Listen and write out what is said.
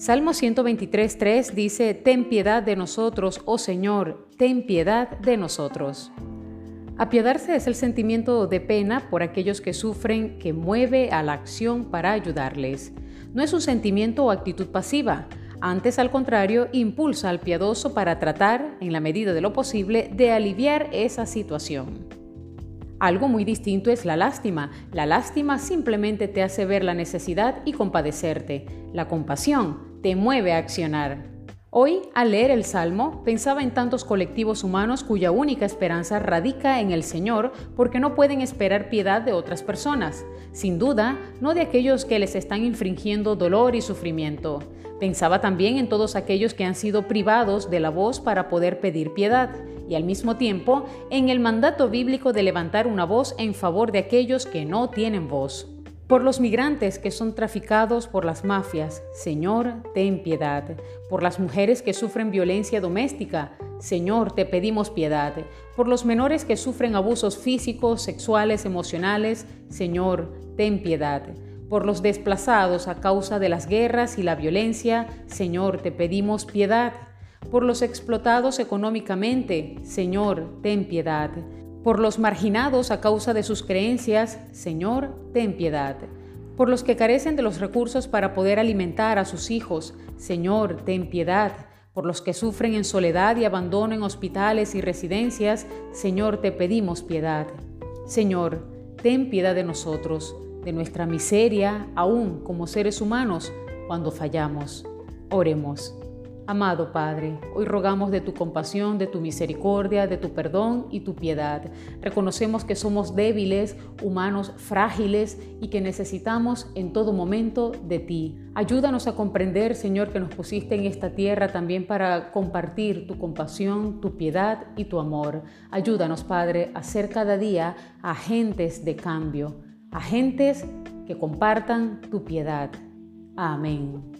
Salmo 123.3 dice, Ten piedad de nosotros, oh Señor, ten piedad de nosotros. Apiadarse es el sentimiento de pena por aquellos que sufren que mueve a la acción para ayudarles. No es un sentimiento o actitud pasiva, antes al contrario, impulsa al piadoso para tratar, en la medida de lo posible, de aliviar esa situación. Algo muy distinto es la lástima. La lástima simplemente te hace ver la necesidad y compadecerte. La compasión te mueve a accionar. Hoy, al leer el Salmo, pensaba en tantos colectivos humanos cuya única esperanza radica en el Señor porque no pueden esperar piedad de otras personas. Sin duda, no de aquellos que les están infringiendo dolor y sufrimiento. Pensaba también en todos aquellos que han sido privados de la voz para poder pedir piedad y al mismo tiempo en el mandato bíblico de levantar una voz en favor de aquellos que no tienen voz por los migrantes que son traficados por las mafias, Señor, ten piedad. Por las mujeres que sufren violencia doméstica, Señor, te pedimos piedad. Por los menores que sufren abusos físicos, sexuales, emocionales, Señor, ten piedad. Por los desplazados a causa de las guerras y la violencia, Señor, te pedimos piedad. Por los explotados económicamente, Señor, ten piedad por los marginados a causa de sus creencias, Señor, ten piedad. Por los que carecen de los recursos para poder alimentar a sus hijos, Señor, ten piedad. Por los que sufren en soledad y abandono en hospitales y residencias, Señor, te pedimos piedad. Señor, ten piedad de nosotros, de nuestra miseria, aún como seres humanos, cuando fallamos. Oremos. Amado Padre, hoy rogamos de tu compasión, de tu misericordia, de tu perdón y tu piedad. Reconocemos que somos débiles, humanos frágiles y que necesitamos en todo momento de ti. Ayúdanos a comprender, Señor, que nos pusiste en esta tierra también para compartir tu compasión, tu piedad y tu amor. Ayúdanos, Padre, a ser cada día agentes de cambio, agentes que compartan tu piedad. Amén.